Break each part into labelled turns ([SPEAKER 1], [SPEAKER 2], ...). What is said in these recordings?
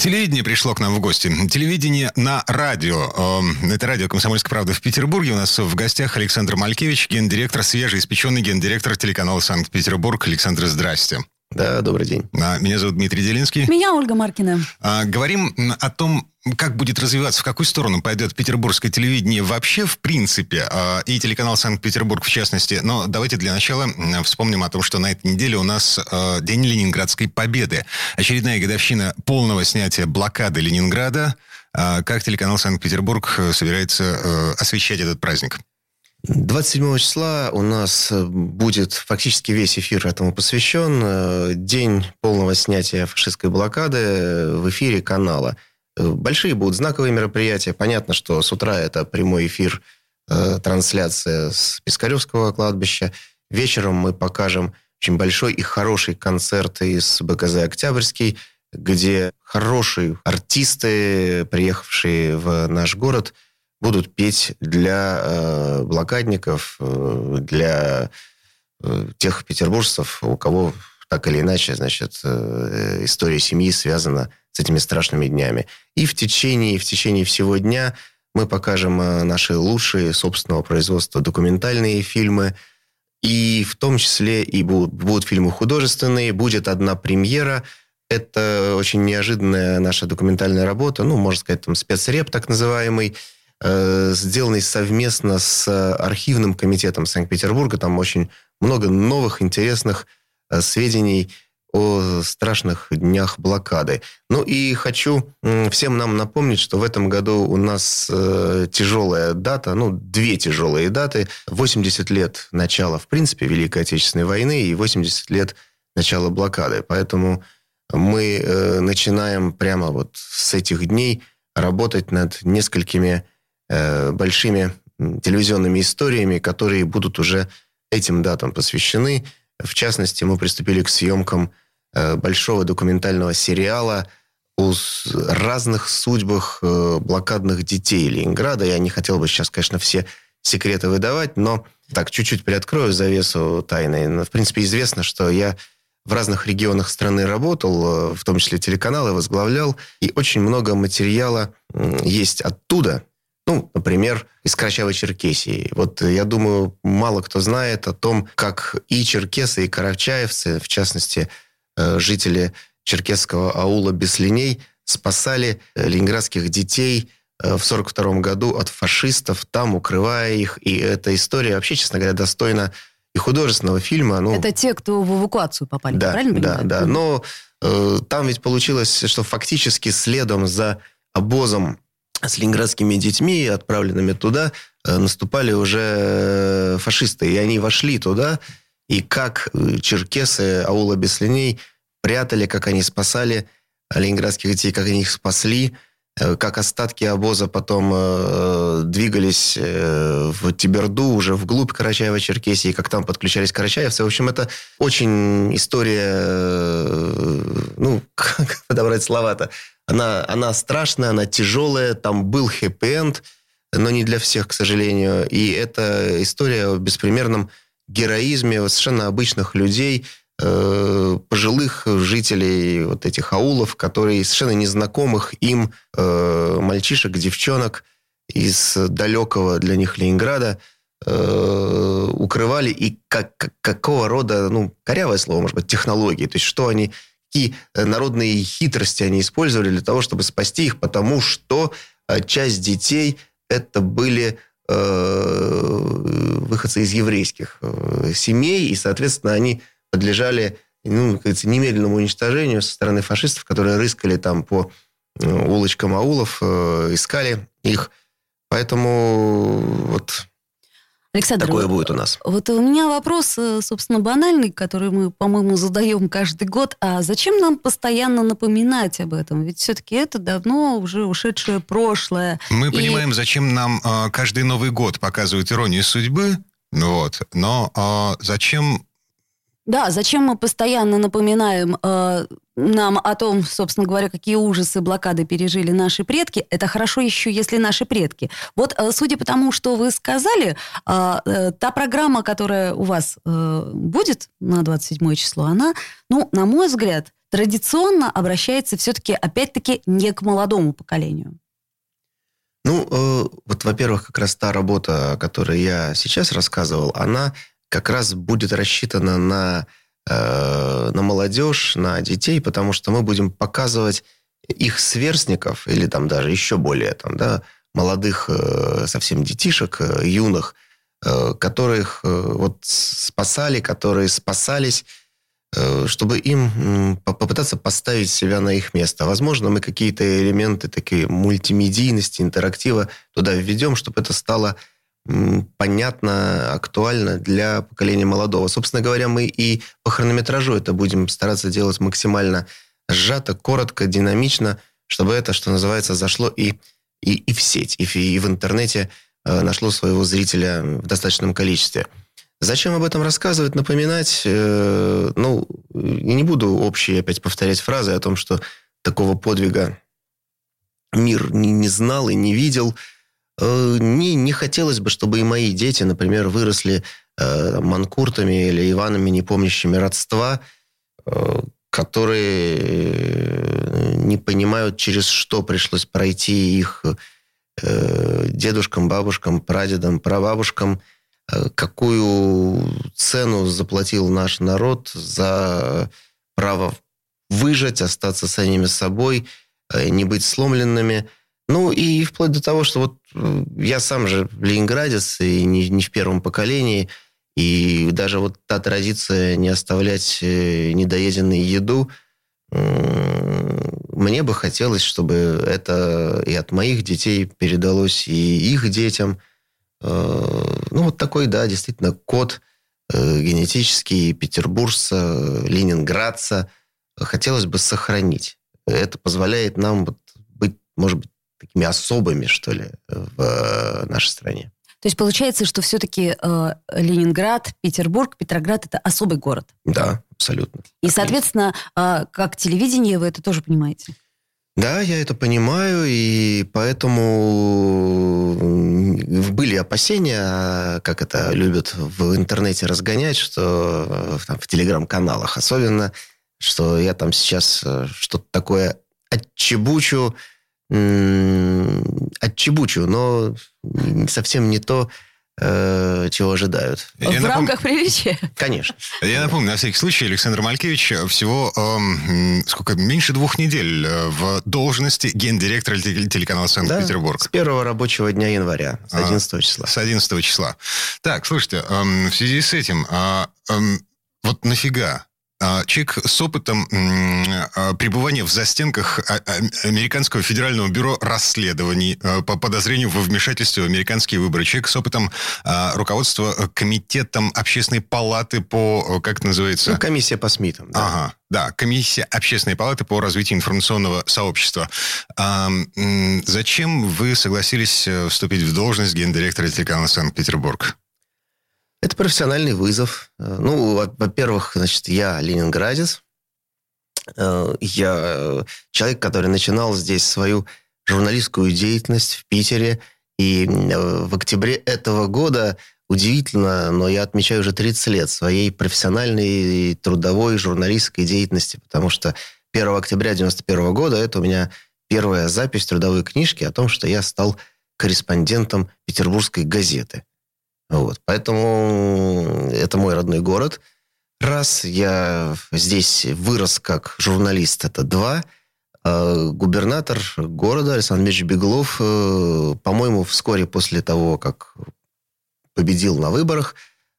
[SPEAKER 1] Телевидение пришло к нам в гости. Телевидение на радио. Эм, это радио «Комсомольская правда» в Петербурге. У нас в гостях Александр Малькевич, гендиректор, свежеиспеченный гендиректор телеканала «Санкт-Петербург». Александр, здрасте.
[SPEAKER 2] Да, добрый день.
[SPEAKER 1] А, меня зовут Дмитрий Делинский.
[SPEAKER 3] Меня Ольга Маркина.
[SPEAKER 1] А, говорим о том, как будет развиваться, в какую сторону пойдет петербургское телевидение вообще, в принципе, а, и телеканал Санкт-Петербург в частности. Но давайте для начала вспомним о том, что на этой неделе у нас День Ленинградской Победы. Очередная годовщина полного снятия блокады Ленинграда. Как телеканал Санкт-Петербург собирается э, освещать этот праздник?
[SPEAKER 2] 27 числа у нас э, будет фактически весь эфир этому посвящен. Э, день полного снятия фашистской блокады в эфире канала. Э, большие будут знаковые мероприятия. Понятно, что с утра это прямой эфир, трансляция с Пискаревского кладбища. Вечером мы покажем очень большой и хороший концерт из БКЗ «Октябрьский», где хорошие артисты, приехавшие в наш город – будут петь для э, блокадников, э, для э, тех петербуржцев, у кого так или иначе, значит, история семьи связана с этими страшными днями. И в течение, в течение всего дня мы покажем наши лучшие собственного производства документальные фильмы, и в том числе и будут, будут фильмы художественные, будет одна премьера. Это очень неожиданная наша документальная работа, ну, можно сказать, там спецреп так называемый, сделанный совместно с архивным комитетом Санкт-Петербурга. Там очень много новых, интересных э, сведений о страшных днях блокады. Ну и хочу всем нам напомнить, что в этом году у нас э, тяжелая дата, ну, две тяжелые даты. 80 лет начала, в принципе, Великой Отечественной войны и 80 лет начала блокады. Поэтому мы э, начинаем прямо вот с этих дней работать над несколькими Э, большими телевизионными историями, которые будут уже этим датам посвящены. В частности, мы приступили к съемкам э, большого документального сериала о разных судьбах э, блокадных детей Ленинграда. Я не хотел бы сейчас, конечно, все секреты выдавать, но так, чуть-чуть приоткрою завесу тайны. В принципе, известно, что я в разных регионах страны работал, в том числе телеканалы возглавлял, и очень много материала есть оттуда, ну, например, из Карачаева-Черкесии. Вот я думаю, мало кто знает о том, как и черкесы, и карачаевцы, в частности, э, жители черкесского аула Беслиней, спасали э, ленинградских детей э, в 1942 году от фашистов, там укрывая их. И эта история вообще, честно говоря, достойна и художественного фильма. Ну,
[SPEAKER 3] Это те, кто в эвакуацию попали,
[SPEAKER 2] да,
[SPEAKER 3] правильно
[SPEAKER 2] понимаю? Да, да. Но э, там ведь получилось, что фактически следом за обозом с ленинградскими детьми, отправленными туда, э, наступали уже э, фашисты. И они вошли туда, и как э, черкесы аула Беслиней прятали, как они спасали ленинградских детей, как они их спасли, как остатки обоза потом двигались в Тиберду, уже вглубь Карачаева-Черкесии, как там подключались карачаевцы. В общем, это очень история, ну, как подобрать слова-то, она, она страшная, она тяжелая, там был хэппи-энд, но не для всех, к сожалению. И это история о беспримерном героизме совершенно обычных людей, э, пожилых жителей вот этих аулов, которые совершенно незнакомых им э, мальчишек, девчонок из далекого для них Ленинграда э, укрывали и как, как, какого рода, ну, корявое слово, может быть, технологии, то есть что они какие э, народные хитрости они использовали для того, чтобы спасти их, потому что э, часть детей это были э, выходцы из еврейских семей, и, соответственно, они подлежали ну, как немедленному уничтожению со стороны фашистов, которые рыскали там по улочкам аулов, искали их. Поэтому вот
[SPEAKER 3] Александр,
[SPEAKER 2] такое будет у нас.
[SPEAKER 3] Вот у меня вопрос, э, собственно, банальный, который мы, по-моему, задаем каждый год. А зачем нам постоянно напоминать об этом? Ведь все-таки это давно уже ушедшее прошлое.
[SPEAKER 1] Мы и... понимаем, зачем нам э, каждый Новый год показывают иронию судьбы, вот. Но э, зачем
[SPEAKER 3] Да, зачем мы постоянно напоминаем э, нам о том, собственно говоря, какие ужасы блокады пережили наши предки? Это хорошо еще, если наши предки. Вот, э, судя по тому, что вы сказали, э, э, та программа, которая у вас э, будет на 27 число, она, ну, на мой взгляд, традиционно обращается все-таки, опять-таки, не к молодому поколению.
[SPEAKER 2] Ну, э, вот, во-первых, как раз та работа, о которой я сейчас рассказывал, она как раз будет рассчитана на, э, на молодежь, на детей, потому что мы будем показывать их сверстников, или там даже еще более там, да, молодых э, совсем детишек, э, юных, э, которых э, вот спасали, которые спасались, э, чтобы им попытаться поставить себя на их место. Возможно, мы какие-то элементы такие мультимедийности, интерактива туда введем, чтобы это стало понятно, актуально для поколения молодого. Собственно говоря, мы и по хронометражу это будем стараться делать максимально сжато, коротко, динамично, чтобы это, что называется, зашло и, и, и в сеть, и в, и в интернете э, нашло своего зрителя в достаточном количестве. Зачем об этом рассказывать, напоминать? Э, ну, не буду общие опять повторять фразы о том, что такого подвига мир не, не знал и не видел – не, не хотелось бы, чтобы и мои дети, например, выросли э, манкуртами или Иванами, не помнящими родства, э, которые э, не понимают, через что пришлось пройти их э, дедушкам, бабушкам, прадедам, прабабушкам, э, какую цену заплатил наш народ за право выжить, остаться самими собой, э, не быть сломленными – ну и вплоть до того, что вот э, я сам же ленинградец и не, не в первом поколении, и даже вот та традиция не оставлять э, недоеденную еду, мне бы хотелось, чтобы это и от моих детей передалось, и их детям. Э, ну, вот такой, да, действительно, код генетический петербуржца, ленинградца хотелось бы сохранить. Это позволяет нам быть, может быть, такими особыми, что ли, в э, нашей стране.
[SPEAKER 3] То есть получается, что все-таки э, Ленинград, Петербург, Петроград это особый город.
[SPEAKER 2] Да, абсолютно.
[SPEAKER 3] И, соответственно, э, как телевидение вы это тоже понимаете?
[SPEAKER 2] Да, я это понимаю, и поэтому были опасения, как это любят в интернете разгонять, что э, там, в телеграм-каналах особенно, что я там сейчас э, что-то такое отчебучу, отчебучу, но совсем не то, э, чего ожидают.
[SPEAKER 3] Я в напом... рамках приличия?
[SPEAKER 2] Конечно.
[SPEAKER 1] Я напомню, на всякий случай, Александр Малькевич всего э, сколько, меньше двух недель э, в должности гендиректора телеканала Санкт-Петербург.
[SPEAKER 2] Да, с первого рабочего дня января, с 11 а, числа.
[SPEAKER 1] С 11 числа. Так, слушайте, э, в связи с этим, э, э, вот нафига человек с опытом а, пребывания в застенках а, Американского федерального бюро расследований по подозрению во вмешательстве в американские выборы. Человек с опытом руководства комитетом общественной палаты по, как это называется?
[SPEAKER 2] Ну, комиссия по СМИТам.
[SPEAKER 1] Да. Ага, да, комиссия общественной палаты по развитию информационного сообщества. А, зачем вы согласились э, вступить в должность гендиректора телеканала Санкт-Петербург?
[SPEAKER 2] Это профессиональный вызов. Э, ну, во-первых, значит, я ленинградец. Э, я э, человек, который начинал здесь свою журналистскую деятельность в Питере. И в октябре этого года, удивительно, но я отмечаю уже 30 лет своей профессиональной трудовой журналистской деятельности, потому что 1 октября 91 года это у меня первая запись трудовой книжки о том, что я стал корреспондентом петербургской газеты. Вот. Поэтому это мой родной город. Раз я здесь вырос как журналист, это два. А губернатор города Александр Ильич Беглов, э, по-моему, вскоре после того, как победил на выборах,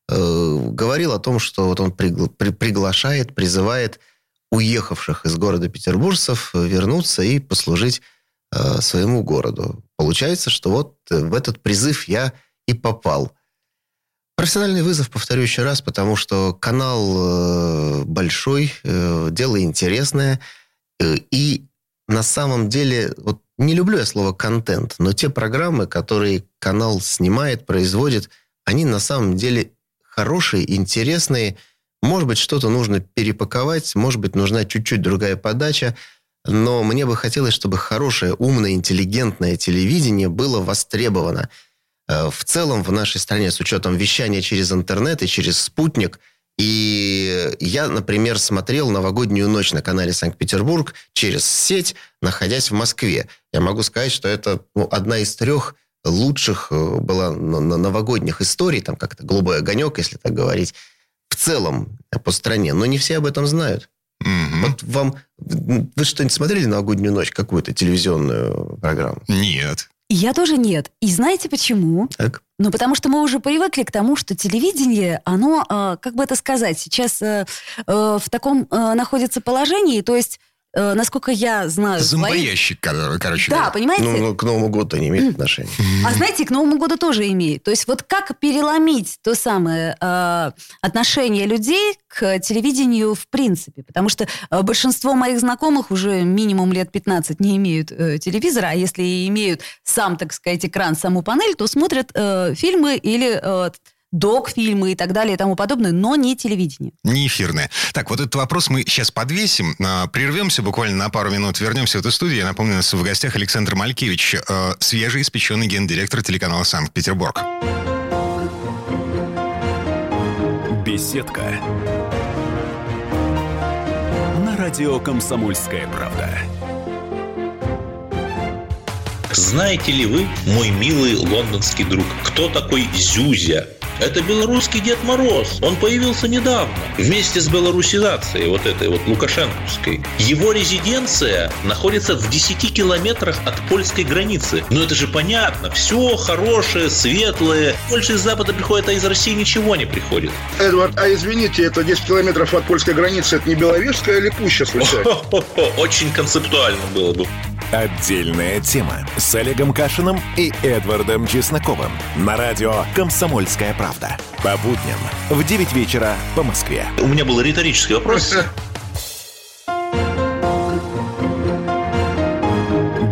[SPEAKER 2] э, говорил о том, что вот он пригла- при- приглашает, призывает уехавших из города петербуржцев вернуться и послужить э, своему городу. Получается, что вот в этот призыв я и попал – Профессиональный вызов, повторю еще раз, потому что канал э, большой, э, дело интересное. Э, и на самом деле, вот не люблю я слово контент, но те программы, которые канал снимает, производит, они на самом деле хорошие, интересные, Может быть, что-то нужно перепаковать, может быть, нужна чуть-чуть другая подача, но мне бы хотелось, чтобы хорошее, умное, интеллигентное телевидение было востребовано. Э, в целом в нашей стране с учетом вещания через интернет и через спутник. И я, например, смотрел новогоднюю ночь на канале Санкт-Петербург через сеть, находясь в Москве. Я могу сказать, что это ну, одна из трех лучших э, была новогодних историй, там как-то «Голубой огонек», если так говорить, в целом по стране. Но не все об этом знают.
[SPEAKER 1] Мгм.
[SPEAKER 2] Вот вам... Вы что-нибудь смотрели новогоднюю ночь, какую-то телевизионную программу?
[SPEAKER 1] Нет.
[SPEAKER 3] Я тоже нет. И знаете почему?
[SPEAKER 2] Так?
[SPEAKER 3] Ну, потому что мы уже привыкли к тому, что телевидение, оно, э, как бы это сказать, сейчас э, э, в таком э, находится положении, то есть, э, насколько я знаю...
[SPEAKER 1] Зомбоящик, кор- короче
[SPEAKER 3] Да,
[SPEAKER 1] говоря.
[SPEAKER 3] понимаете?
[SPEAKER 2] Ну, ну, к Новому году не имеет отношения.
[SPEAKER 3] А знаете, к Новому году тоже имеет. То есть вот как переломить то самое э, отношение людей к телевидению в принципе? Потому что э, большинство моих знакомых уже минимум лет 15 не имеют э, телевизора, а если и имеют сам, так сказать, экран, саму панель, то смотрят э, фильмы или э, док-фильмы и так далее и тому подобное, но не телевидение.
[SPEAKER 1] Не эфирное. Так, вот этот вопрос мы сейчас подвесим, а, прервемся буквально на пару минут, вернемся в эту студию. Я напомню, у нас в гостях Александр Малькевич, э, свежеиспеченный гендиректор телеканала «Санкт-Петербург».
[SPEAKER 4] Беседка. На радио «Комсомольская правда».
[SPEAKER 5] Знаете ли вы, мой милый лондонский друг, кто такой Зюзя? Это белорусский Дед Мороз. Он появился недавно. Вместе с белорусизацией, вот этой вот лукашенковской. Его резиденция находится в 10 километрах от польской границы. Но это же понятно. Все хорошее, светлое. Больше из Запада приходит, а из России ничего не приходит.
[SPEAKER 6] Эдвард, а извините, это 10 километров от польской границы, это не Беловежская или Пуща случайно?
[SPEAKER 5] Очень концептуально было бы.
[SPEAKER 4] Отдельная тема с Олегом Кашиным и Эдвардом Чесноковым. На радио «Комсомольская правда». По будням в 9 вечера по Москве.
[SPEAKER 5] У меня был риторический вопрос.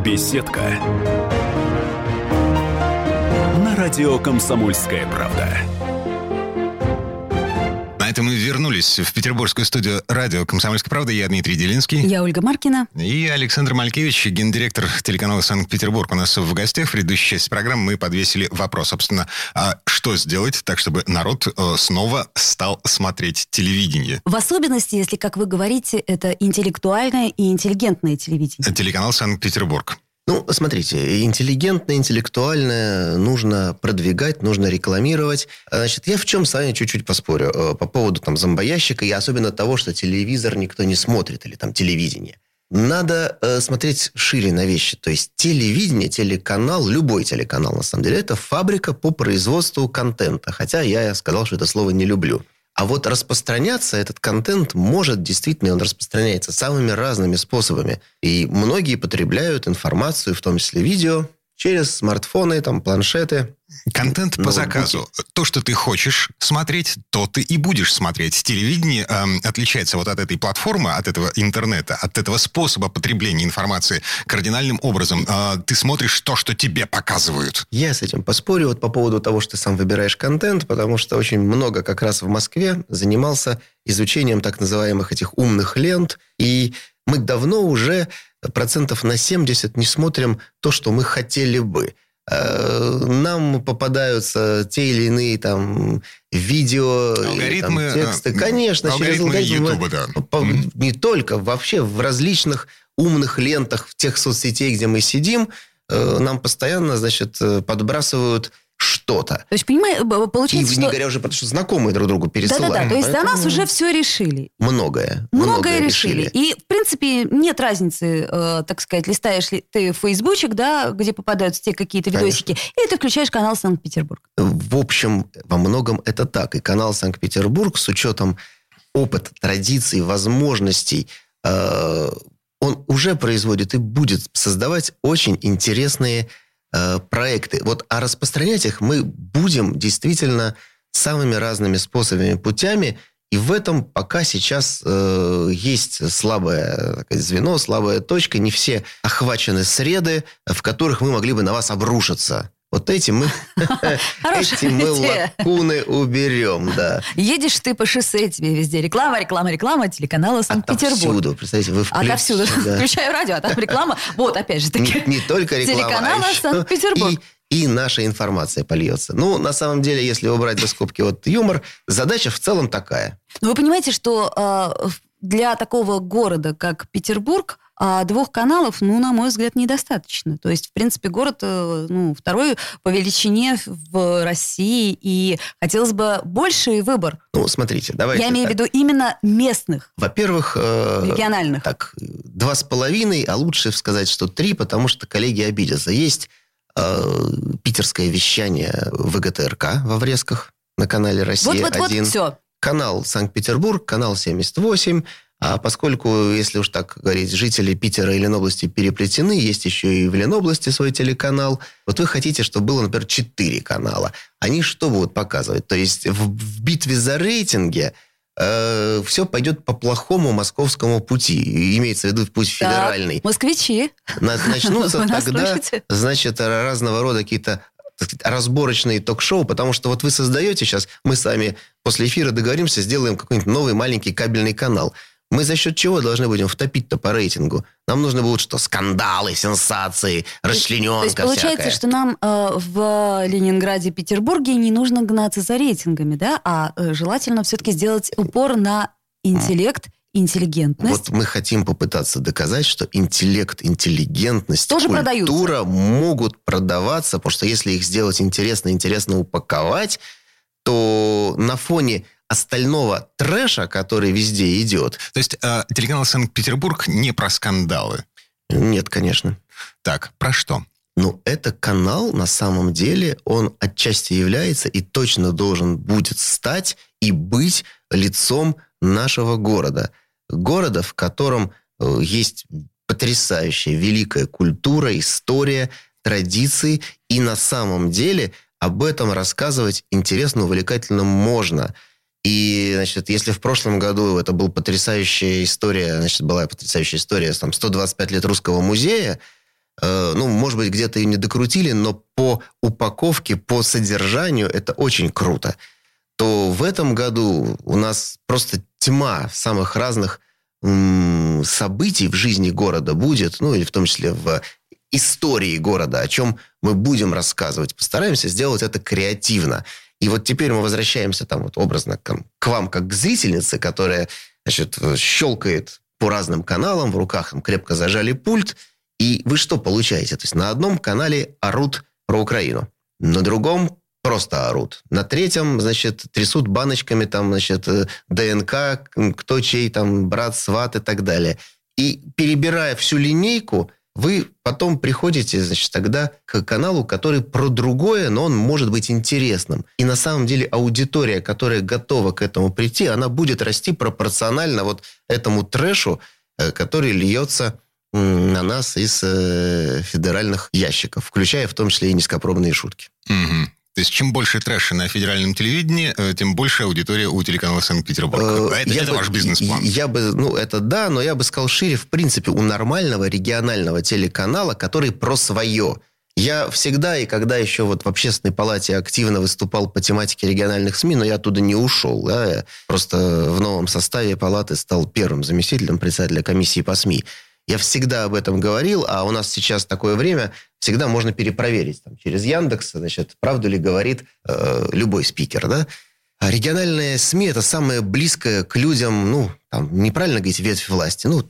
[SPEAKER 4] Беседка. На радио «Комсомольская правда».
[SPEAKER 1] На этом мы вернулись в петербургскую студию радио «Комсомольская правда». Я Дмитрий Делинский.
[SPEAKER 3] Я Ольга Маркина.
[SPEAKER 1] И Александр Малькевич, гендиректор телеканала «Санкт-Петербург» у нас в гостях. В предыдущей части программы мы подвесили вопрос, собственно, а что сделать так, чтобы народ э, снова стал смотреть телевидение?
[SPEAKER 3] В особенности, если, как вы говорите, это интеллектуальное и интеллигентное телевидение.
[SPEAKER 1] Телеканал «Санкт-Петербург».
[SPEAKER 2] Ну, смотрите, интеллигентное, интеллектуальное нужно продвигать, нужно рекламировать. Значит, я в чем с вами чуть-чуть поспорю э, по поводу там зомбоящика и особенно того, что телевизор никто не смотрит или там телевидение. Надо э, смотреть шире на вещи. То есть телевидение, телеканал, любой телеканал, на самом деле, это фабрика по производству контента. Хотя я сказал, что это слово не люблю. А вот распространяться этот контент может действительно, он распространяется самыми разными способами. И многие потребляют информацию, в том числе видео, через смартфоны, там, планшеты.
[SPEAKER 1] Контент по
[SPEAKER 2] Ноутбуки.
[SPEAKER 1] заказу. То, что ты хочешь смотреть, то ты и будешь смотреть. Телевидение эм, отличается вот от этой платформы, от этого интернета, от этого способа потребления информации кардинальным образом. Э, ты смотришь то, что тебе показывают.
[SPEAKER 2] Я с этим поспорю вот по поводу того, что ты сам выбираешь контент, потому что очень много как раз в Москве занимался изучением так называемых этих умных лент, и мы давно уже процентов на 70 не смотрим то, что мы хотели бы. Э, Нам попадаются те или иные там видео, или, там,
[SPEAKER 1] Алгоритмы,
[SPEAKER 2] тексты.
[SPEAKER 1] э,
[SPEAKER 2] Конечно, через
[SPEAKER 1] алгоритмы
[SPEAKER 2] алгоритмы.
[SPEAKER 1] Ютуба, да.
[SPEAKER 2] По-. Не только, вообще в различных умных лентах, в тех соцсетей, где мы сидим, э, нам постоянно, значит, подбрасывают что-то.
[SPEAKER 3] То есть, понимаете, б-
[SPEAKER 2] И
[SPEAKER 3] получается,
[SPEAKER 2] не
[SPEAKER 3] что...
[SPEAKER 2] говоря уже про то, что знакомые друг другу пересылают.
[SPEAKER 3] Да-да-да, то есть
[SPEAKER 2] Поэтому
[SPEAKER 3] нас уже все решили.
[SPEAKER 2] Многое.
[SPEAKER 3] Многое решили. И, в принципе, нет разницы, э, так сказать, листаешь ли ты фейсбучик, да, где попадаются те какие-то
[SPEAKER 2] Конечно.
[SPEAKER 3] видосики, или ты включаешь канал Санкт-Петербург.
[SPEAKER 2] В общем, во многом это так. И канал Санкт-Петербург с учетом опыта, традиций, возможностей, э, он уже производит и будет создавать очень интересные э, проекты. Вот, а распространять их мы будем действительно самыми разными способами, путями. И в этом пока сейчас э, есть слабое сказать, звено, слабая точка. Не все охвачены среды, в которых мы могли бы на вас обрушиться. Вот эти мы, эти мы лакуны уберем, да.
[SPEAKER 3] Едешь ты по шоссе, тебе везде реклама, реклама, реклама телеканала Санкт-Петербург.
[SPEAKER 2] Отовсюду, представляете, вы
[SPEAKER 3] включ... Отовсюду. Да. Включаю радио, а там реклама. Вот, опять же таки.
[SPEAKER 2] Не, не только реклама,
[SPEAKER 3] Телеканала
[SPEAKER 2] а
[SPEAKER 3] Санкт-Петербург.
[SPEAKER 2] И, и наша информация польется. Ну, на самом деле, если убрать за скобки вот юмор, задача в целом такая.
[SPEAKER 3] Вы понимаете, что э, для такого города, как Петербург, а двух каналов, ну, на мой взгляд, недостаточно. То есть, в принципе, город, э, ну, второй по величине в России, и хотелось бы больший выбор.
[SPEAKER 2] Ну, смотрите, давайте...
[SPEAKER 3] Я имею в виду именно местных.
[SPEAKER 2] Во-первых... Э,
[SPEAKER 3] региональных.
[SPEAKER 2] Так, два с половиной, а лучше сказать, что три, потому что коллеги обидятся. Есть э, питерское вещание ВГТРК во Врезках на канале «Россия-1». Вот, вот, вот, все. Канал Санкт-Петербург, канал 78, а поскольку, если уж так говорить, жители Питера и Ленобласти переплетены, есть еще и в Ленобласти свой телеканал. Вот вы хотите, чтобы было, например, четыре канала. Они что будут показывать? То есть в, в битве за рейтинги э, все пойдет по плохому московскому пути. Имеется в виду путь федеральный.
[SPEAKER 3] Так, москвичи.
[SPEAKER 2] Начнутся тогда, значит, разного рода какие-то разборочные ток-шоу, потому что вот вы создаете сейчас, мы сами после эфира договоримся, сделаем какой-нибудь новый маленький кабельный канал. Мы за счет чего должны будем втопить-то по рейтингу? Нам нужно будет что? Скандалы, сенсации, расчлененка То есть,
[SPEAKER 3] получается,
[SPEAKER 2] всякая.
[SPEAKER 3] что нам э, в Ленинграде, Петербурге не нужно гнаться за рейтингами, да? А э, желательно все-таки сделать упор на интеллект, интеллигентность.
[SPEAKER 2] Вот мы хотим попытаться доказать, что интеллект, интеллигентность,
[SPEAKER 3] Тоже
[SPEAKER 2] культура
[SPEAKER 3] продаются.
[SPEAKER 2] могут продаваться, потому что если их сделать интересно, интересно упаковать, то на фоне остального трэша, который везде идет.
[SPEAKER 1] То есть э, телеканал Санкт-Петербург не про скандалы?
[SPEAKER 2] Нет, конечно.
[SPEAKER 1] Так, про что?
[SPEAKER 2] Ну, это канал, на самом деле, он отчасти является и точно должен будет стать и быть лицом нашего города. Города, в котором э, есть потрясающая великая культура, история, традиции, и на самом деле об этом рассказывать интересно, увлекательно можно – и, значит, если в прошлом году это была потрясающая история, значит, была потрясающая история, там, 125 лет русского музея, э, ну, может быть, где-то и не докрутили, но по упаковке, по содержанию это очень круто, то в этом году у нас просто тьма самых разных событий в жизни города будет, ну, или в том числе в истории города, о чем мы будем рассказывать. Постараемся сделать это креативно. И вот теперь мы возвращаемся там вот образно к, к вам, как к зрительнице, которая, значит, щелкает по разным каналам, в руках там крепко зажали пульт, и вы что получаете? То есть на одном канале орут про Украину, на другом просто орут. На третьем, значит, трясут баночками там, значит, э, ДНК, кто чей там брат, сват и так далее. И перебирая всю линейку, вы потом приходите, значит, тогда к каналу, который про другое, но он может быть интересным. И на самом деле аудитория, которая готова к этому прийти, она будет расти пропорционально вот этому трэшу, э, который льется на нас из э, федеральных ящиков, включая в том числе и низкопробные шутки.
[SPEAKER 1] Угу. То есть, чем больше трэша на федеральном телевидении, э, тем больше аудитория у телеканала Санкт-Петербург.
[SPEAKER 2] Э,
[SPEAKER 1] это, это
[SPEAKER 2] бы,
[SPEAKER 1] ваш бизнес-план.
[SPEAKER 2] Я бы, ну, это да, но я бы сказал шире, в принципе, у нормального регионального телеканала, который про свое. Я всегда, и когда еще вот в общественной палате активно выступал по тематике региональных СМИ, но я оттуда не ушел. Да, я просто в новом составе палаты стал первым заместителем председателя комиссии по СМИ. Я всегда об этом говорил, а у нас сейчас такое время, всегда можно перепроверить там, через Яндекс, значит, правду ли говорит э, любой спикер, да? А региональные СМИ – это самое близкое к людям, ну, там, неправильно говорить, ветвь власти, ну,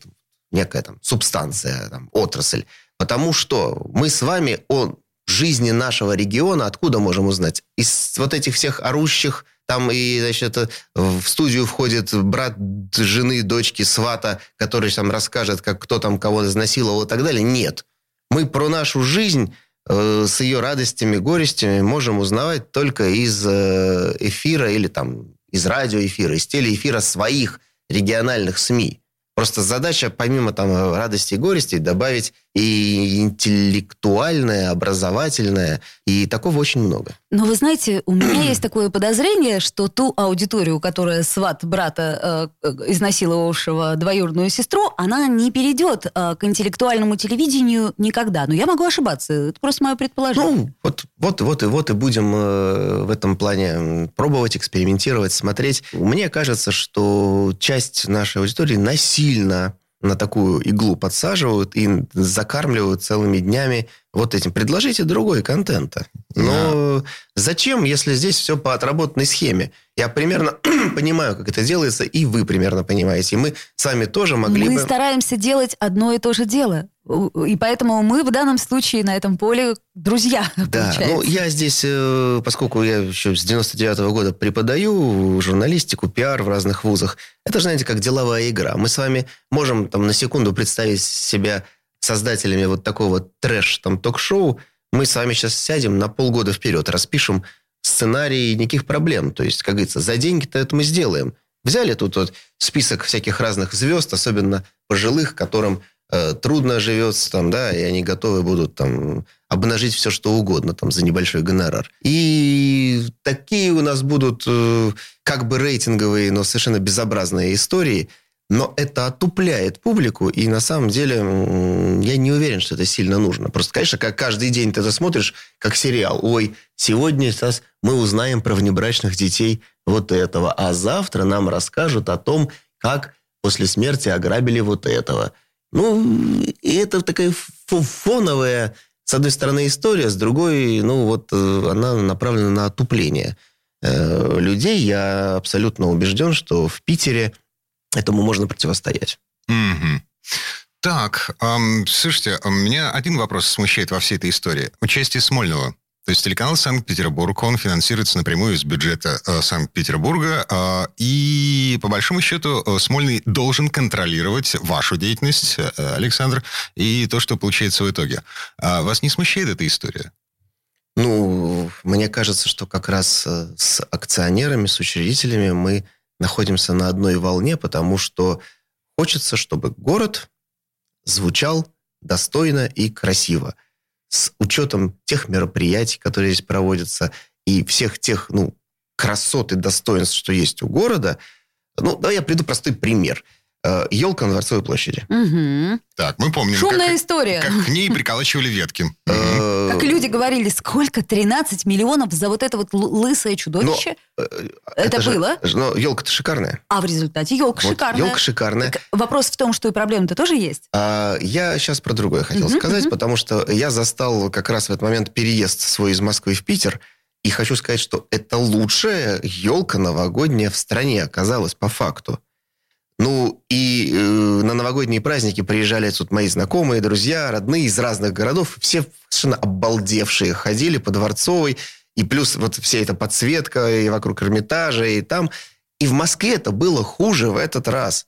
[SPEAKER 2] некая там субстанция, там, отрасль. Потому что мы с вами о жизни нашего региона откуда можем узнать? Из вот этих всех орущих там и, значит, в студию входит брат жены, дочки, свата, который там расскажет, как кто там кого изнасиловал и так далее. Нет. Мы про нашу жизнь э, с ее радостями, горестями можем узнавать только из э, эфира или там из радиоэфира, из телеэфира своих региональных СМИ. Просто задача, помимо там радости и горести, добавить и интеллектуальное, образовательное, и такого очень много.
[SPEAKER 3] Но вы знаете, у меня есть такое подозрение, что ту аудиторию, которая сват брата, э, изнасиловавшего двоюродную сестру, она не перейдет э, к интеллектуальному телевидению никогда. Но я могу ошибаться, это просто мое предположение.
[SPEAKER 2] Ну, вот, вот, вот и вот и будем э, в этом плане пробовать, экспериментировать, смотреть. Мне кажется, что часть нашей аудитории насильно на такую иглу подсаживают и закармливают целыми днями вот этим. Предложите другой контента. Но да. зачем, если здесь все по отработанной схеме? Я примерно понимаю, как это делается, и вы примерно понимаете. И мы сами тоже могли
[SPEAKER 3] мы
[SPEAKER 2] бы...
[SPEAKER 3] Мы стараемся делать одно и то же дело. И поэтому мы в данном случае на этом поле друзья.
[SPEAKER 2] Да, получается. ну я здесь, э, поскольку я еще с 99 -го года преподаю журналистику, пиар в разных вузах, это же, знаете, как деловая игра. Мы с вами можем там на секунду представить себя создателями вот такого трэш там ток-шоу. Мы с вами сейчас сядем на полгода вперед, распишем сценарий, никаких проблем. То есть, как говорится, за деньги-то это мы сделаем. Взяли тут вот список всяких разных звезд, особенно пожилых, которым Э, трудно живется там, да, и они готовы будут там обнажить все, что угодно там за небольшой гонорар. И такие у нас будут э, как бы рейтинговые, но совершенно безобразные истории, но это отупляет публику, и на самом деле я не уверен, что это сильно нужно. Просто, конечно, как каждый день ты это смотришь, как сериал. Ой, сегодня сейчас мы узнаем про внебрачных детей вот этого, а завтра нам расскажут о том, как после смерти ограбили вот этого – ну, и это такая фоновая, с одной стороны, история, с другой, ну, вот э, она направлена на отупление э, людей. Я абсолютно убежден, что в Питере этому можно противостоять.
[SPEAKER 1] Mm-hmm. Так, эм, слушайте, меня один вопрос смущает во всей этой истории. Участие Смольного то есть телеканал Санкт-Петербург, он финансируется напрямую из бюджета э, Санкт-Петербурга, э, и по большому счету э, Смольный должен контролировать вашу деятельность, э, Александр, и то, что получается в итоге. А вас не смущает эта история?
[SPEAKER 2] Ну, мне кажется, что как раз э, с акционерами, с учредителями мы находимся на одной волне, потому что хочется, чтобы город звучал достойно и красиво. С учетом тех мероприятий, которые здесь проводятся, и всех тех, ну, красот и достоинств, что есть у города, ну, да, я приду простой пример – елка на Дворцовой площади.
[SPEAKER 3] Угу.
[SPEAKER 1] Так, мы помним.
[SPEAKER 3] Шумная
[SPEAKER 1] как,
[SPEAKER 3] история.
[SPEAKER 1] Как к ней приколачивали ветки.
[SPEAKER 3] Э, как люди говорили, сколько? 13 миллионов за вот это вот лысое чудовище? Э, это было?
[SPEAKER 2] Но елка-то шикарная.
[SPEAKER 3] А в результате елка шикарная.
[SPEAKER 2] Елка шикарная.
[SPEAKER 3] Вопрос в том, что и проблемы-то тоже есть.
[SPEAKER 2] А, я сейчас про другое хотел сказать, потому что я застал как раз в этот момент переезд свой из Москвы в Питер. И хочу сказать, что это лучшая елка новогодняя в стране оказалась по факту. Ну, и э, на новогодние праздники приезжали тут мои знакомые, друзья, родные из разных городов. Все совершенно обалдевшие ходили по Дворцовой. И плюс вот вся эта подсветка и вокруг Эрмитажа, и там. И в Москве это было хуже в этот раз.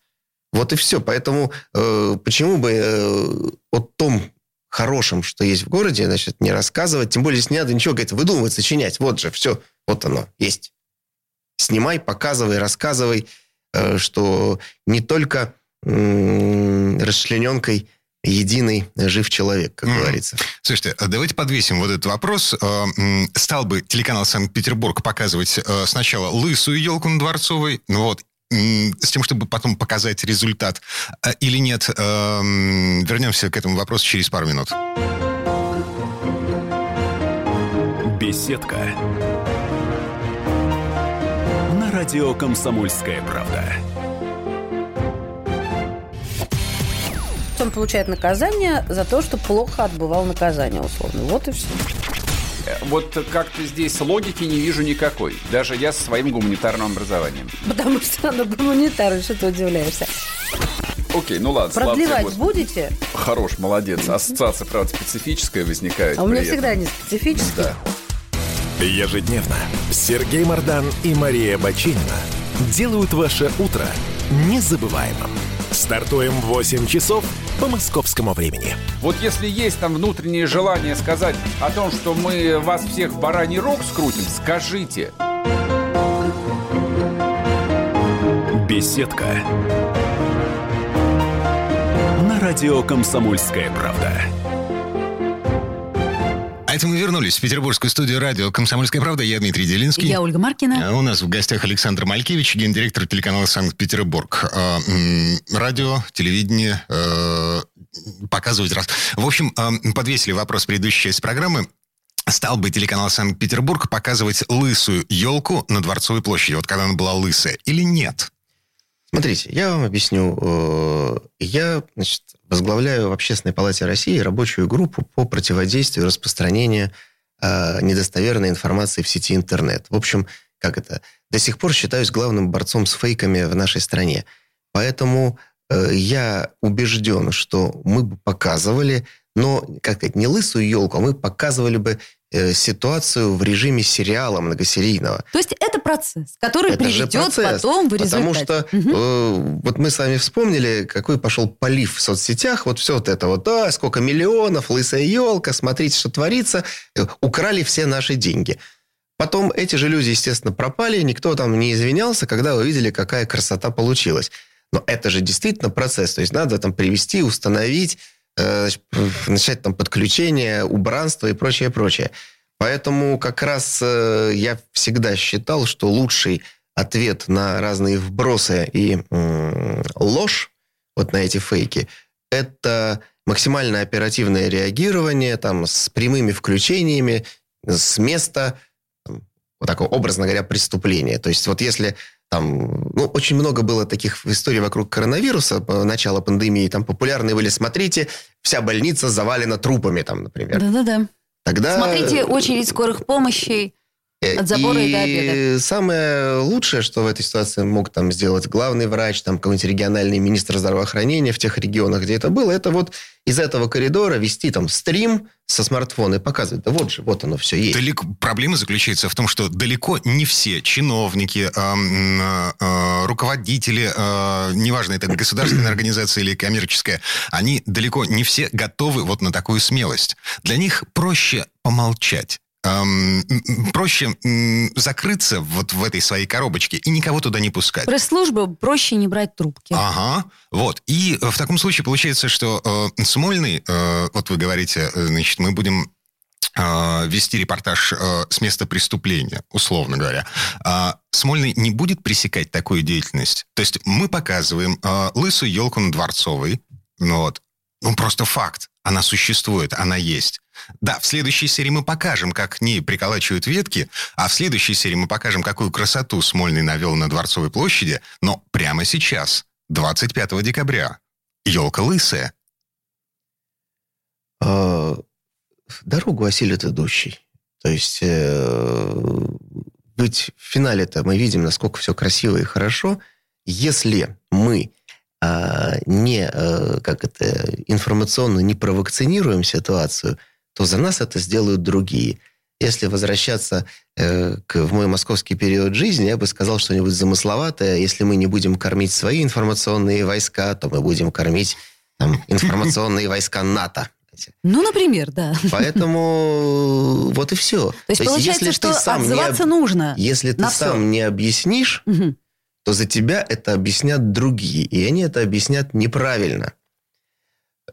[SPEAKER 2] Вот и все. Поэтому э, почему бы э, о том хорошем, что есть в городе, значит, не рассказывать. Тем более, если не надо ничего, говорит, выдумывать, сочинять. Вот же, все, вот оно, есть. Снимай, показывай, рассказывай. Э, что не только расчлененкой единый жив человек, как mm. говорится.
[SPEAKER 1] Слушайте, а давайте подвесим вот этот вопрос. Э, стал бы телеканал Санкт-Петербург показывать э, сначала лысую елку на Дворцовой, ну вот, с тем, чтобы потом показать результат или нет? Вернемся к этому вопросу через пару минут.
[SPEAKER 4] Беседка радио «Комсомольская правда».
[SPEAKER 7] Он получает наказание за то, что плохо отбывал наказание, условно. Вот и все.
[SPEAKER 8] Вот как-то здесь логики не вижу никакой. Даже я со своим гуманитарным образованием.
[SPEAKER 7] Потому что оно гуманитарное, что ты удивляешься.
[SPEAKER 8] Окей, ну ладно.
[SPEAKER 7] Продлевать будете?
[SPEAKER 8] Хорош, молодец. Ассоциация, правда, специфическая возникает.
[SPEAKER 7] А у меня всегда они специфические. Да.
[SPEAKER 4] Ежедневно Сергей Мардан и Мария Бочинина делают ваше утро незабываемым. Стартуем в 8 часов по московскому времени.
[SPEAKER 8] Вот если есть там внутреннее желание сказать о том, что мы вас всех в бараний рог скрутим, скажите.
[SPEAKER 4] Беседка. Радио «Комсомольская правда».
[SPEAKER 1] А это мы вернулись в петербургскую студию радио «Комсомольская правда». Я Дмитрий Делинский.
[SPEAKER 3] Я Ольга Маркина.
[SPEAKER 1] А У нас в гостях Александр Малькевич, гендиректор телеканала «Санкт-Петербург». А, Радио, телевидение, э, показывать раз. В общем, э, подвесили вопрос предыдущей части программы. Стал бы телеканал «Санкт-Петербург» показывать лысую елку на Дворцовой площади, вот когда она была лысая, или нет?
[SPEAKER 2] Смотрите, я вам объясню. Э, Я значит, возглавляю в Общественной палате России рабочую группу по противодействию распространению э, недостоверной информации в сети интернет. В общем, как это? До сих пор считаюсь главным борцом с фейками в нашей стране. Поэтому э, я убежден, что мы бы показывали, но, как сказать, не лысую елку, а мы показывали бы э, ситуацию в режиме сериала многосерийного.
[SPEAKER 3] То есть это процесс, который
[SPEAKER 2] Это
[SPEAKER 3] приведет
[SPEAKER 2] процесс,
[SPEAKER 3] потом в результате.
[SPEAKER 2] Потому что
[SPEAKER 3] Мгм.
[SPEAKER 2] э, вот мы с вами вспомнили, какой пошел полив в соцсетях. Вот все вот это вот, а, сколько миллионов, лысая елка, смотрите, что творится. Э, Украли все наши деньги. Потом эти же люди, естественно, пропали, никто там не извинялся, когда увидели, какая красота получилась. Но это же действительно процесс. То есть надо там привести, установить, э, начать там подключение, убранство и прочее, прочее. Поэтому как раз э, я всегда считал, что лучший ответ на разные вбросы и ложь, вот на эти фейки, это максимально оперативное реагирование там, с прямыми включениями с места, вот такого, образно говоря, преступления. То есть вот если там, ну, очень много было таких историй вокруг коронавируса, начала пандемии, там популярные были, смотрите, вся больница завалена трупами, там, например.
[SPEAKER 3] Да-да-да.
[SPEAKER 2] Тогда...
[SPEAKER 3] Смотрите, очередь скорых помощи. От забора и до обеда.
[SPEAKER 2] самое лучшее, что в этой ситуации мог там сделать главный врач, там какой-нибудь региональный министр здравоохранения в тех регионах, где это было, это вот из этого коридора вести там стрим со смартфона и показывать, да вот же, вот оно все есть.
[SPEAKER 1] Далеко, проблема заключается в том, что далеко не все чиновники, э, э, руководители, э, неважно, это государственная организация или коммерческая, они далеко не все готовы вот на такую смелость. Для них проще помолчать. Эм, проще м, закрыться вот в этой своей коробочке и никого туда не пускать.
[SPEAKER 3] Пресс-службы проще не брать трубки.
[SPEAKER 1] Ага, вот. И э, в таком случае получается, что э, Смольный, э, вот вы говорите, э, значит, мы будем э, вести репортаж э, с места преступления, условно говоря. А Смольный не будет пресекать такую деятельность. То есть мы показываем э, лысую елку на Дворцовой, ну вот, ну просто факт, она существует, она есть. Да, в следующей серии мы покажем, как к ней приколачивают ветки, а в следующей серии мы покажем, какую красоту Смольный навел на Дворцовой площади, но прямо сейчас, 25 декабря, елка лысая.
[SPEAKER 2] А, дорогу осилит идущий. То есть э, ведь в финале-то мы видим, насколько все красиво и хорошо. Если мы не, э, как это, информационно не провакцинируем ситуацию, то за нас это сделают другие. Если возвращаться э, к, в мой московский период жизни, я бы сказал что-нибудь замысловатое. Если мы не будем кормить свои информационные войска, то мы будем кормить там, информационные войска НАТО.
[SPEAKER 3] Ну, например, да.
[SPEAKER 2] Поэтому вот и все.
[SPEAKER 3] То есть, получается, что отзываться нужно.
[SPEAKER 2] Если ты
[SPEAKER 3] всё.
[SPEAKER 2] сам не объяснишь,
[SPEAKER 3] Мгм.
[SPEAKER 2] То за тебя это объяснят другие, и они это объяснят неправильно.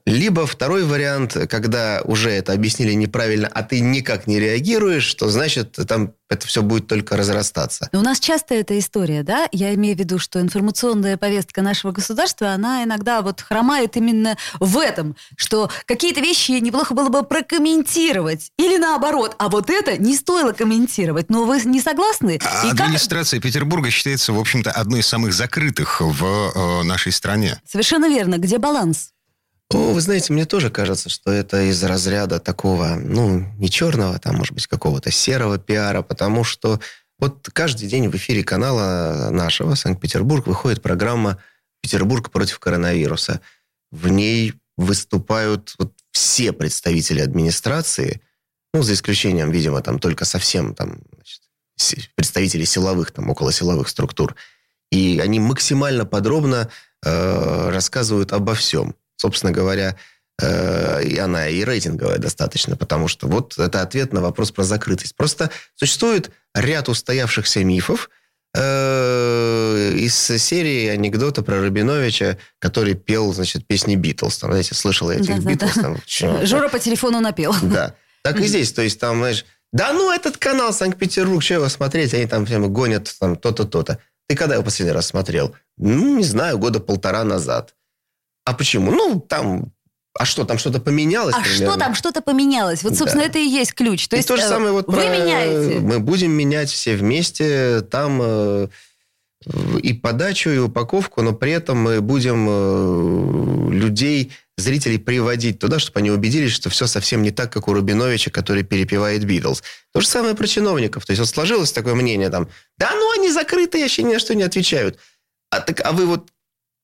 [SPEAKER 2] Либо второй вариант, когда уже это объяснили неправильно, а ты никак не реагируешь, то значит там это все будет только разрастаться.
[SPEAKER 3] Но у нас часто эта история, да? Я имею в виду, что информационная повестка нашего государства, она иногда вот хромает именно в этом, что какие-то вещи неплохо было бы прокомментировать. Или наоборот, а вот это не стоило комментировать. Но вы не согласны?
[SPEAKER 1] А
[SPEAKER 3] И как-
[SPEAKER 1] Администрация Петербурга считается, в общем-то, одной из самых закрытых в э, нашей стране.
[SPEAKER 3] Совершенно верно. Где баланс?
[SPEAKER 2] О, вы знаете, мне тоже кажется, что это из разряда такого, ну, не черного, там, может быть, какого-то серого пиара, потому что вот каждый день в эфире канала нашего Санкт-Петербург выходит программа «Петербург против коронавируса». В ней выступают вот все представители администрации, ну, за исключением, видимо, там только совсем там, значит, представителей силовых, там, околосиловых структур. И они максимально подробно э, рассказывают обо всем. Собственно говоря, э, и она и рейтинговая достаточно, потому что вот это ответ на вопрос про закрытость. Просто существует ряд устоявшихся мифов, э, из серии анекдота про Рабиновича, который пел, значит, песни Битлз. Там, знаете, слышала я этих
[SPEAKER 3] Да-да-да.
[SPEAKER 2] Битлз. там, чё-
[SPEAKER 3] Жора по телефону напел.
[SPEAKER 2] Да. Так и здесь. То есть там, знаешь, да ну этот канал Санкт-Петербург, что его смотреть? Они там прямо гонят там то-то, то-то. Ты когда его последний раз смотрел? Ну, не знаю, года полтора назад. А почему? Ну, там... А что, там что-то поменялось?
[SPEAKER 3] А что
[SPEAKER 2] примерно?
[SPEAKER 3] там, что-то поменялось? Вот, собственно,
[SPEAKER 2] Да.
[SPEAKER 3] это и есть ключ. То
[SPEAKER 2] и
[SPEAKER 3] есть
[SPEAKER 2] то же
[SPEAKER 3] э,
[SPEAKER 2] самое вот
[SPEAKER 3] вы
[SPEAKER 2] про-
[SPEAKER 3] меняете.
[SPEAKER 2] Мы будем менять все вместе. Там э, и подачу, и упаковку, но при этом мы будем э, людей, зрителей приводить туда, чтобы они убедились, что все совсем не так, как у Рубиновича, который перепевает Битлз. То же самое про чиновников. То есть вот сложилось такое мнение там, да ну они закрытые, вообще ни на что не отвечают. А, так, а вы вот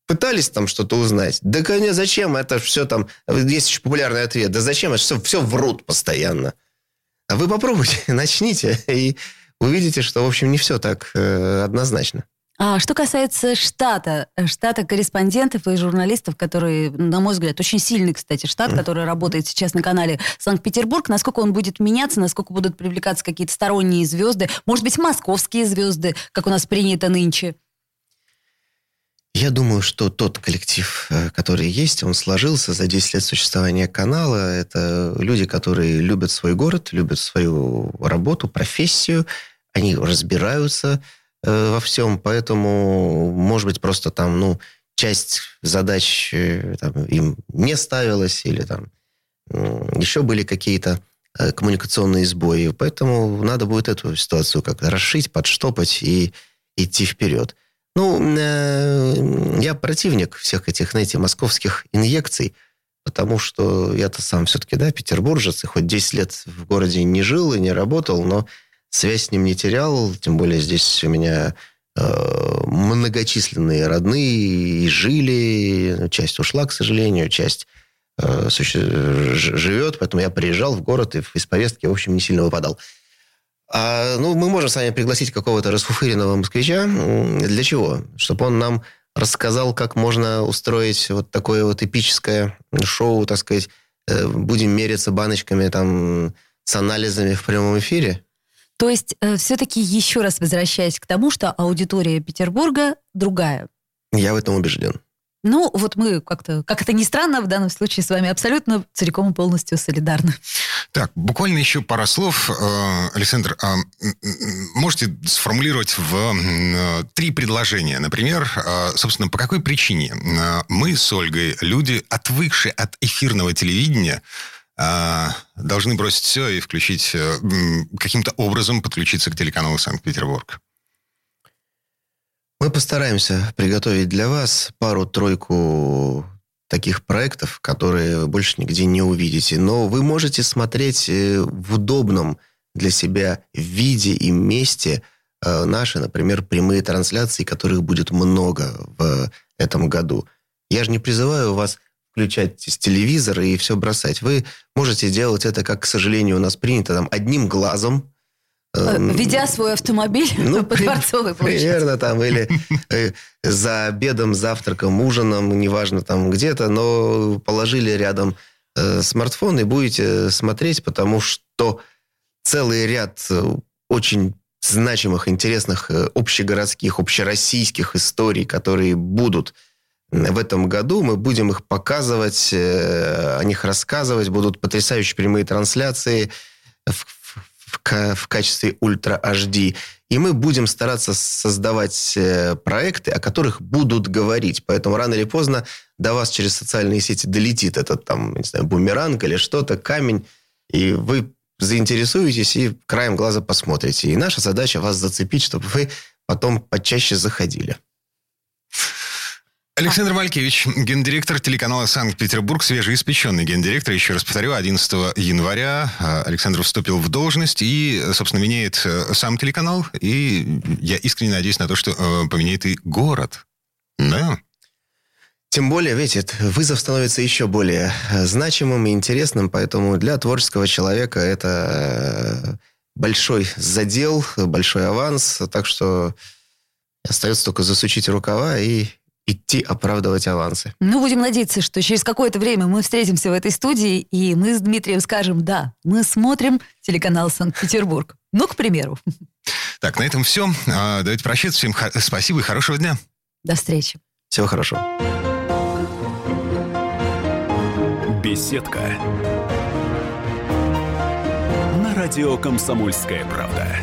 [SPEAKER 2] пытались там что-то узнать? Да, конечно, зачем? Это все там... Есть еще популярный ответ. Да зачем? Это все, все врут постоянно. А вы попробуйте, начните, и увидите, что, в общем, не все так э, однозначно.
[SPEAKER 3] А что касается штата, э, штата корреспондентов и журналистов, которые, на мой взгляд, очень сильный, кстати, штат, который работает сейчас на канале Санкт-Петербург, насколько он будет меняться, насколько будут привлекаться какие-то сторонние звезды, может быть, московские звезды, как у нас принято нынче.
[SPEAKER 2] Я думаю, что тот коллектив, э, который есть, он сложился за 10 лет существования канала. Это люди, которые любят свой город, любят свою работу, профессию. Они разбираются э, во всем, поэтому, может быть, просто там, ну, часть задач э, там, им не ставилась или там м, еще были какие-то э, коммуникационные сбои. Поэтому надо будет эту ситуацию как-то расшить, подштопать и идти вперед. Ну, э, я противник всех этих, знаете, московских инъекций, потому что я-то сам все-таки, да, петербуржец, и хоть 10 лет в городе не жил и не работал, но связь с ним не терял, тем более здесь у меня э, многочисленные родные и жили, часть ушла, к сожалению, часть э, живет, поэтому я приезжал в город и из повестки, в общем, не сильно выпадал. А, ну, мы можем с вами пригласить какого-то расфуфыренного москвича. Для чего? Чтобы он нам рассказал, как можно устроить вот такое вот эпическое шоу, так сказать, э, будем мериться баночками там с анализами в прямом эфире.
[SPEAKER 3] То есть, все-таки еще раз возвращаясь к тому, что аудитория Петербурга другая.
[SPEAKER 2] Я в этом убежден.
[SPEAKER 3] Ну, вот мы как-то, как это ни странно, в данном случае с вами абсолютно целиком и полностью солидарны.
[SPEAKER 1] Так, буквально еще пара слов. Э, Александр, а, можете сформулировать в э, три предложения? Например, э, собственно, по какой причине э, мы с Ольгой, люди, отвыкшие от эфирного телевидения, должны бросить все и включить, э, каким-то образом подключиться к телеканалу Санкт-Петербург?
[SPEAKER 2] Мы постараемся приготовить для вас пару-тройку таких проектов, которые вы больше нигде не увидите. Но вы можете смотреть э, в удобном для себя виде и месте э, наши, например, прямые трансляции, которых будет много в этом году. Я же не призываю вас включать с телевизора и все бросать. Вы можете делать это, как, к сожалению, у нас принято, там, одним глазом,
[SPEAKER 3] Ведя свой автомобиль по
[SPEAKER 2] при-
[SPEAKER 3] Дворцовой площади.
[SPEAKER 2] Примерно там, или э, за обедом, завтраком, ужином, неважно там где-то, но положили рядом э, смартфон и будете смотреть, потому что целый ряд э, очень значимых, интересных общегородских, общероссийских историй, которые будут в этом году. Мы будем их показывать, о них рассказывать. Будут потрясающие прямые трансляции в, в- в ка- в качестве ультра HD. И мы будем стараться создавать э, проекты, о которых будут говорить. Поэтому рано или поздно до вас через социальные сети долетит этот там, не знаю, бумеранг или что-то, камень, и вы заинтересуетесь и краем глаза посмотрите. И наша задача вас зацепить, чтобы вы потом почаще заходили.
[SPEAKER 1] Александр Малькевич, гендиректор телеканала «Санкт-Петербург», свежеиспеченный гендиректор. Еще раз повторю, 11 января э, Александр вступил в должность и, собственно, меняет э, сам телеканал. И я искренне надеюсь на то, что э, поменяет и город. Да.
[SPEAKER 2] Тем более, видите, вызов становится еще более э, значимым и интересным, поэтому для творческого человека это большой задел, большой аванс, так что остается только засучить рукава и идти оправдывать авансы.
[SPEAKER 3] Ну, будем надеяться, что через какое-то время мы встретимся в этой студии, и мы с Дмитрием скажем, да, мы смотрим телеканал «Санкт-Петербург». Ну, к примеру.
[SPEAKER 1] Так, на этом все. А, давайте прощаться. Всем спасибо и хорошего дня.
[SPEAKER 3] До встречи.
[SPEAKER 2] Всего хорошего.
[SPEAKER 9] Беседка. На радио «Комсомольская правда».